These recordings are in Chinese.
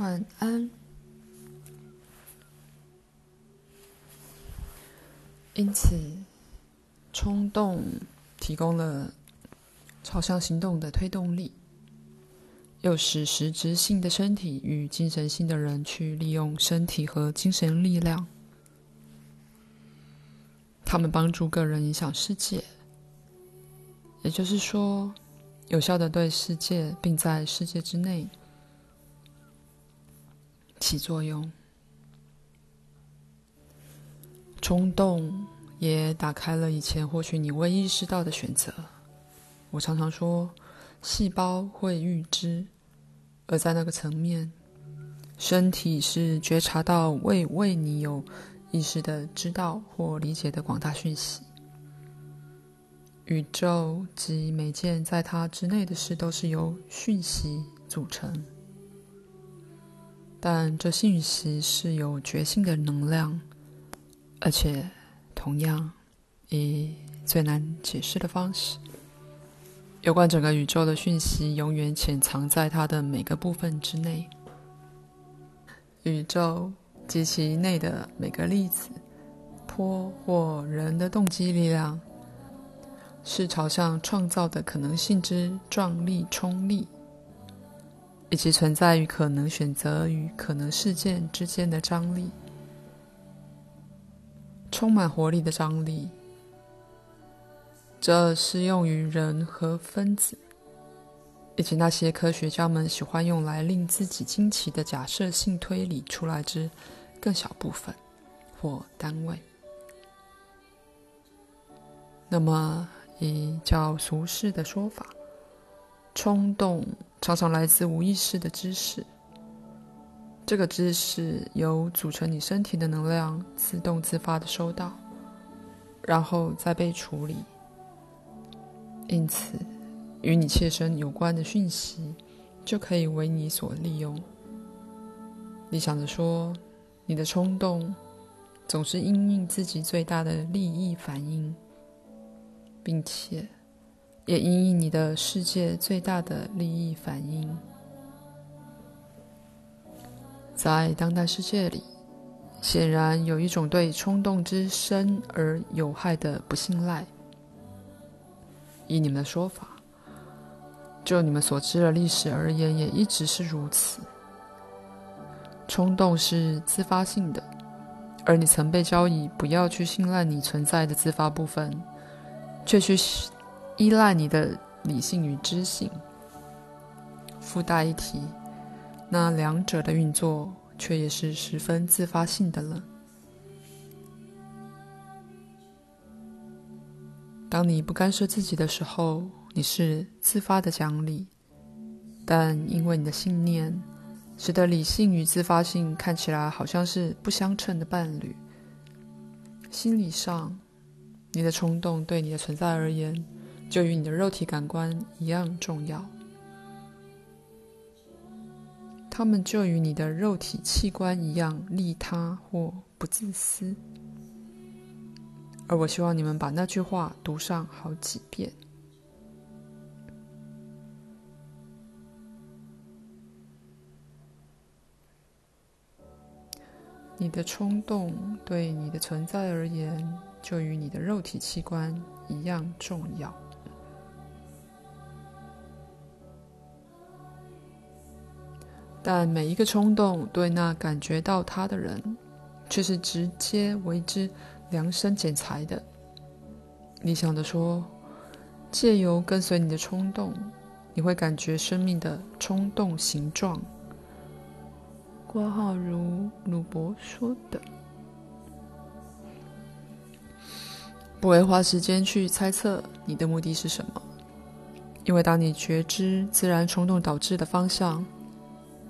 晚安。因此，冲动提供了朝向行动的推动力，又使实质性的身体与精神性的人去利用身体和精神力量，他们帮助个人影响世界，也就是说，有效的对世界并在世界之内起作用。冲动也打开了以前或许你未意识到的选择。我常常说，细胞会预知，而在那个层面，身体是觉察到未为你有意识的知道或理解的广大讯息。宇宙及每件在它之内的事都是由讯息组成，但这讯息是有觉性的能量。而且，同样以最难解释的方式，有关整个宇宙的讯息永远潜藏在它的每个部分之内。宇宙及其内的每个粒子、波或人的动机力量，是朝向创造的可能性之壮丽冲力，以及存在于可能选择与可能事件之间的张力。充满活力的张力，这适用于人和分子，以及那些科学家们喜欢用来令自己惊奇的假设性推理出来之更小部分或单位。那么，以较俗世的说法，冲动常常来自无意识的知识。这个知识由组成你身体的能量自动自发的收到，然后再被处理。因此，与你切身有关的讯息就可以为你所利用。你想着说，你的冲动总是因应自己最大的利益反应，并且也因应你的世界最大的利益反应。在当代世界里，显然有一种对冲动之深而有害的不信赖。以你们的说法，就你们所知的历史而言，也一直是如此。冲动是自发性的，而你曾被教以不要去信赖你存在的自发部分，却去依赖你的理性与知性。附带一提。那两者的运作却也是十分自发性的了。当你不干涉自己的时候，你是自发的讲理；但因为你的信念，使得理性与自发性看起来好像是不相称的伴侣。心理上，你的冲动对你的存在而言，就与你的肉体感官一样重要。他们就与你的肉体器官一样利他或不自私，而我希望你们把那句话读上好几遍。你的冲动对你的存在而言，就与你的肉体器官一样重要。但每一个冲动对那感觉到它的人，却是直接为之量身剪裁的。理想的说，借由跟随你的冲动，你会感觉生命的冲动形状。括号如鲁伯说的，不会花时间去猜测你的目的是什么，因为当你觉知自然冲动导致的方向。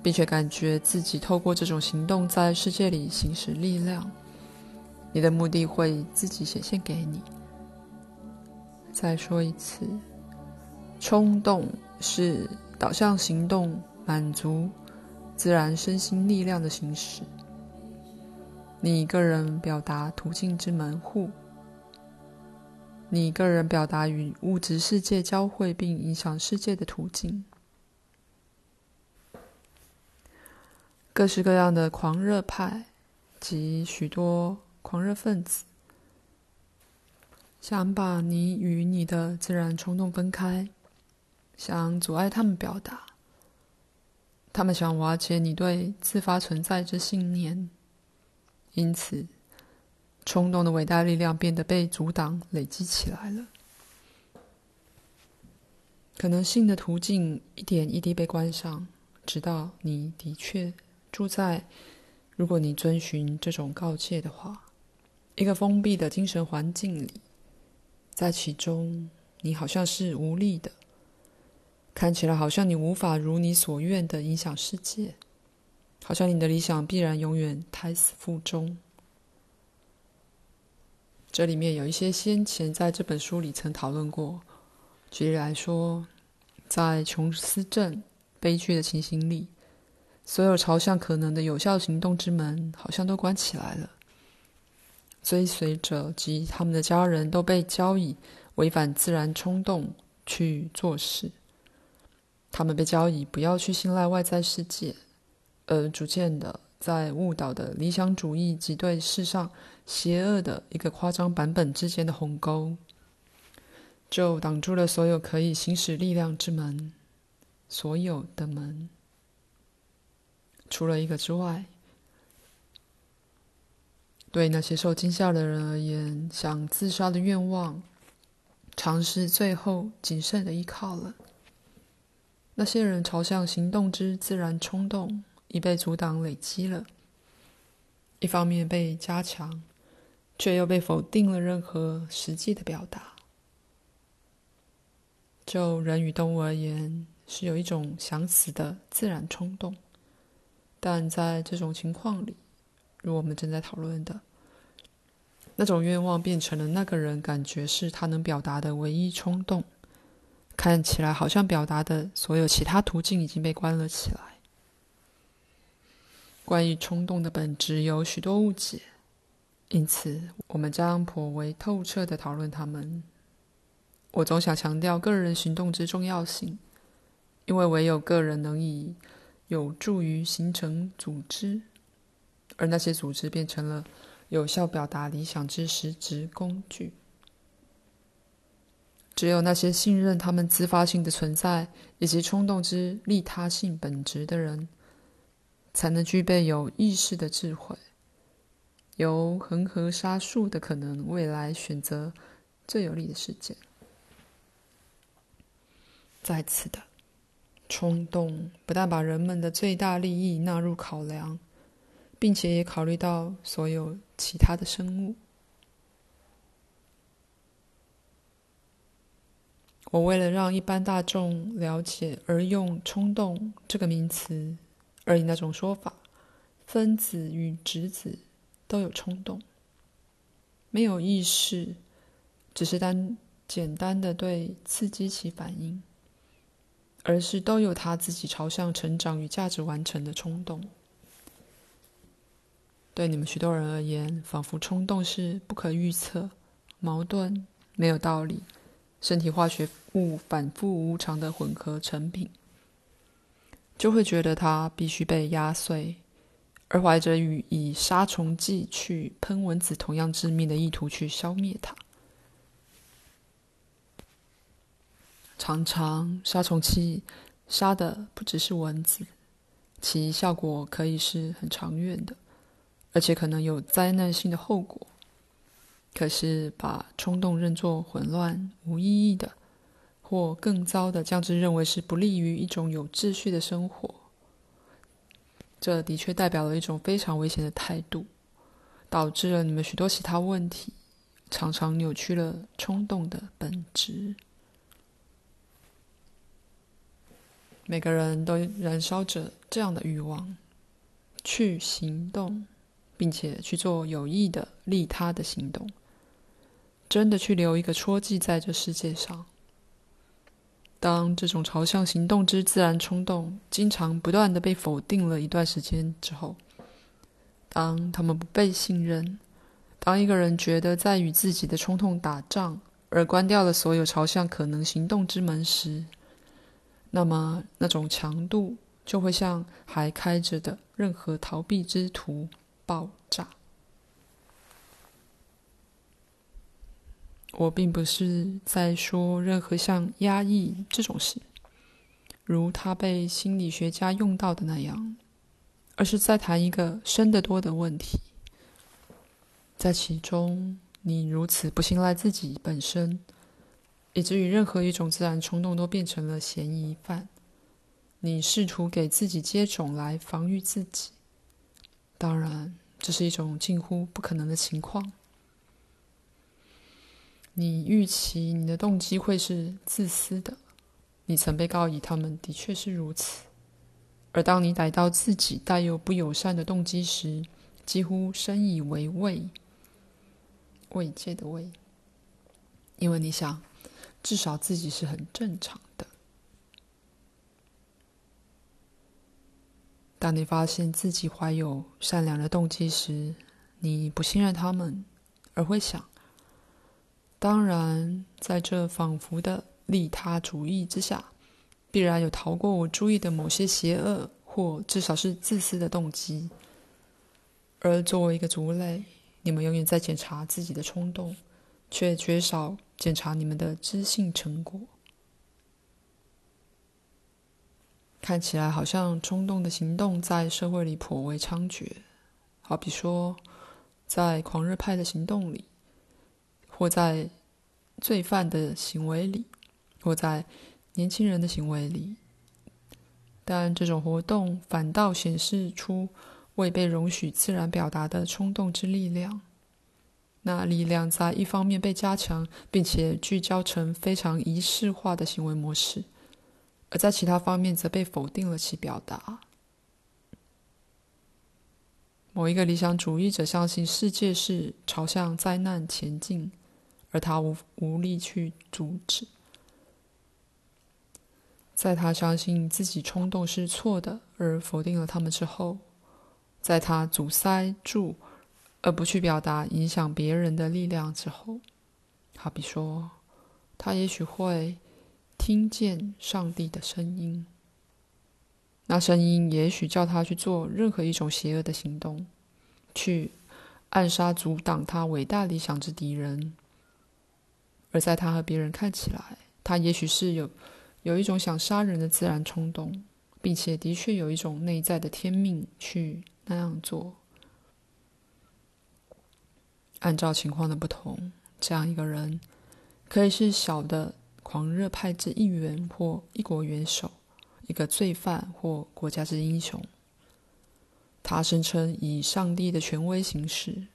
并且感觉自己透过这种行动在世界里行使力量，你的目的会自己显现给你。再说一次，冲动是导向行动、满足自然身心力量的行使。你个人表达途径之门户，你个人表达与物质世界交汇并影响世界的途径。各式各样的狂热派及许多狂热分子，想把你与你的自然冲动分开，想阻碍他们表达，他们想瓦解你对自发存在之信念，因此，冲动的伟大力量变得被阻挡、累积起来了。可能性的途径一点一滴被关上，直到你的确。住在，如果你遵循这种告诫的话，一个封闭的精神环境里，在其中，你好像是无力的，看起来好像你无法如你所愿的影响世界，好像你的理想必然永远胎死腹中。这里面有一些先前在这本书里曾讨论过。举例来说，在琼斯镇悲剧的情形里。所有朝向可能的有效行动之门好像都关起来了。追随者及他们的家人都被交以违反自然冲动去做事。他们被交以不要去信赖外在世界，而逐渐的在误导的理想主义及对世上邪恶的一个夸张版本之间的鸿沟，就挡住了所有可以行使力量之门，所有的门。除了一个之外，对那些受惊吓的人而言，想自杀的愿望，尝试最后仅剩的依靠了。那些人朝向行动之自然冲动已被阻挡累积了，一方面被加强，却又被否定了任何实际的表达。就人与动物而言，是有一种想死的自然冲动。但在这种情况里，如我们正在讨论的，那种愿望变成了那个人感觉是他能表达的唯一冲动，看起来好像表达的所有其他途径已经被关了起来。关于冲动的本质有许多误解，因此我们将颇为透彻地讨论它们。我总想强调个人行动之重要性，因为唯有个人能以。有助于形成组织，而那些组织变成了有效表达理想之实质工具。只有那些信任他们自发性的存在以及冲动之利他性本质的人，才能具备有意识的智慧，由恒河沙数的可能未来选择最有利的事件。再次的。冲动不但把人们的最大利益纳入考量，并且也考虑到所有其他的生物。我为了让一般大众了解而用“冲动”这个名词，而以那种说法：分子与质子都有冲动，没有意识，只是单简单的对刺激起反应。而是都有他自己朝向成长与价值完成的冲动。对你们许多人而言，仿佛冲动是不可预测、矛盾、没有道理、身体化学物反复无常的混合成品，就会觉得它必须被压碎，而怀着与以杀虫剂去喷蚊子同样致命的意图去消灭它。常常，杀虫剂杀的不只是蚊子，其效果可以是很长远的，而且可能有灾难性的后果。可是，把冲动认作混乱、无意义的，或更糟的，将之认为是不利于一种有秩序的生活，这的确代表了一种非常危险的态度，导致了你们许多其他问题，常常扭曲了冲动的本质。每个人都燃烧着这样的欲望，去行动，并且去做有益的利他的行动，真的去留一个戳记在这世界上。当这种朝向行动之自然冲动经常不断地被否定了一段时间之后，当他们不被信任，当一个人觉得在与自己的冲动打仗，而关掉了所有朝向可能行动之门时，那么，那种强度就会像还开着的任何逃避之徒爆炸。我并不是在说任何像压抑这种事，如他被心理学家用到的那样，而是在谈一个深得多的问题，在其中。你如此不信赖自己本身，以至于任何一种自然冲动都变成了嫌疑犯。你试图给自己接种来防御自己，当然，这是一种近乎不可能的情况。你预期你的动机会是自私的，你曾被告以他们的确是如此。而当你逮到自己带有不友善的动机时，几乎深以为畏。慰藉的慰，因为你想，至少自己是很正常的。当你发现自己怀有善良的动机时，你不信任他们，而会想：当然，在这仿佛的利他主义之下，必然有逃过我注意的某些邪恶，或至少是自私的动机。而作为一个族类，你们永远在检查自己的冲动，却缺少检查你们的知性成果。看起来好像冲动的行动在社会里颇为猖獗，好比说，在狂热派的行动里，或在罪犯的行为里，或在年轻人的行为里。但这种活动反倒显示出。未被容许自然表达的冲动之力量，那力量在一方面被加强，并且聚焦成非常仪式化的行为模式，而在其他方面则被否定了其表达。某一个理想主义者相信世界是朝向灾难前进，而他无无力去阻止。在他相信自己冲动是错的，而否定了他们之后。在他阻塞住，而不去表达影响别人的力量之后，好比说，他也许会听见上帝的声音。那声音也许叫他去做任何一种邪恶的行动，去暗杀阻挡他伟大理想之敌人。而在他和别人看起来，他也许是有有一种想杀人的自然冲动，并且的确有一种内在的天命去。那样做，按照情况的不同，这样一个人可以是小的狂热派之一员，或一国元首，一个罪犯，或国家之英雄。他声称以上帝的权威行事。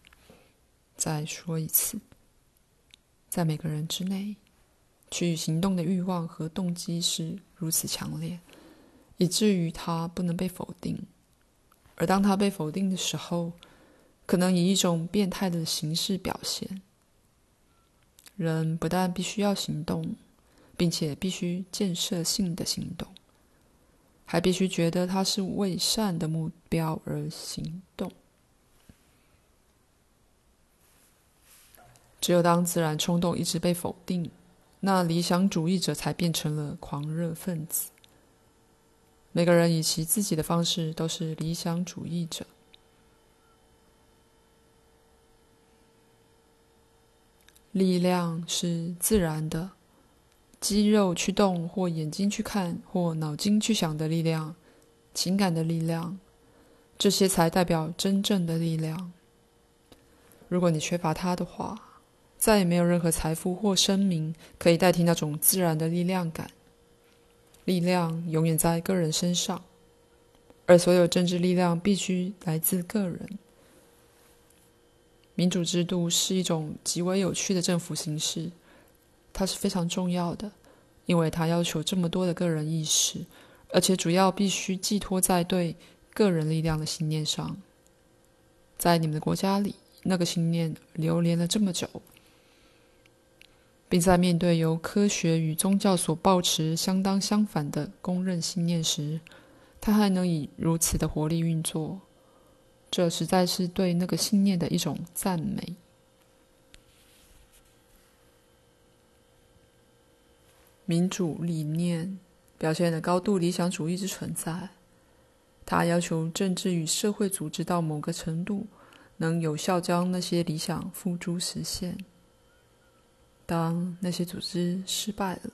再说一次，在每个人之内，去行动的欲望和动机是如此强烈，以至于他不能被否定。而当他被否定的时候，可能以一种变态的形式表现。人不但必须要行动，并且必须建设性的行动，还必须觉得他是为善的目标而行动。只有当自然冲动一直被否定，那理想主义者才变成了狂热分子。每个人以其自己的方式都是理想主义者。力量是自然的，肌肉去动，或眼睛去看，或脑筋去想的力量，情感的力量，这些才代表真正的力量。如果你缺乏它的话，再也没有任何财富或声名可以代替那种自然的力量感。力量永远在个人身上，而所有政治力量必须来自个人。民主制度是一种极为有趣的政府形式，它是非常重要的，因为它要求这么多的个人意识，而且主要必须寄托在对个人力量的信念上。在你们的国家里，那个信念流连了这么久。并在面对由科学与宗教所抱持相当相反的公认信念时，它还能以如此的活力运作，这实在是对那个信念的一种赞美。民主理念表现了高度理想主义之存在，它要求政治与社会组织到某个程度，能有效将那些理想付诸实现。当那些组织失败了，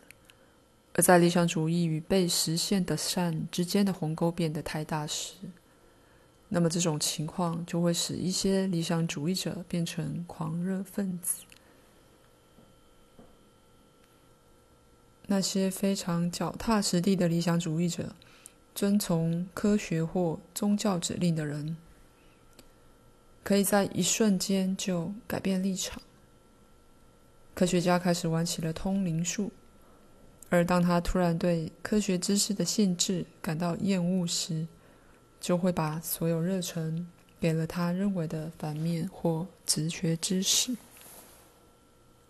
而在理想主义与被实现的善之间的鸿沟变得太大时，那么这种情况就会使一些理想主义者变成狂热分子。那些非常脚踏实地的理想主义者，遵从科学或宗教指令的人，可以在一瞬间就改变立场。科学家开始玩起了通灵术，而当他突然对科学知识的限制感到厌恶时，就会把所有热忱给了他认为的反面或直觉知识。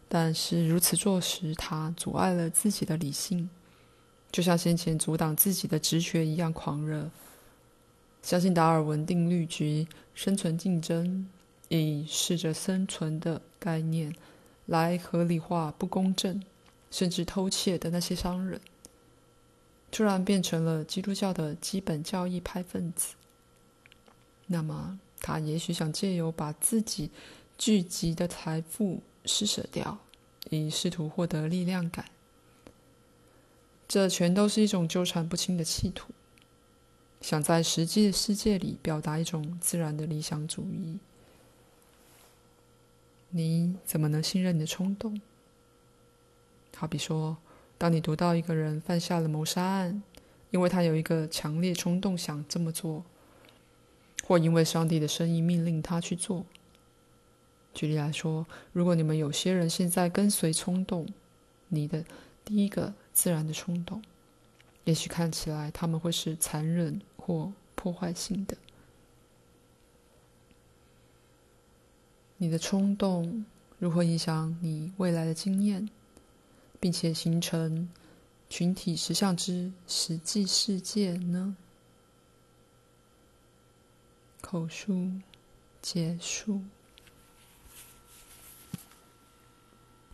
但是如此做时，他阻碍了自己的理性，就像先前阻挡自己的直觉一样狂热。相信达尔文定律及生存竞争，以适者生存的概念来合理化不公正甚至偷窃的那些商人，突然变成了基督教的基本教义派分子。那么，他也许想借由把自己聚集的财富，施舍掉，以试图获得力量感。这全都是一种纠缠不清的企图，想在实际的世界里表达一种自然的理想主义。你怎么能信任你的冲动？好比说，当你读到一个人犯下了谋杀案，因为他有一个强烈冲动想这么做，或因为上帝的声音命令他去做。举例来说，如果你们有些人现在跟随冲动，你的第一个自然的冲动，也许看起来他们会是残忍或破坏性的。你的冲动如何影响你未来的经验，并且形成群体实相之实际世界呢？口述结束。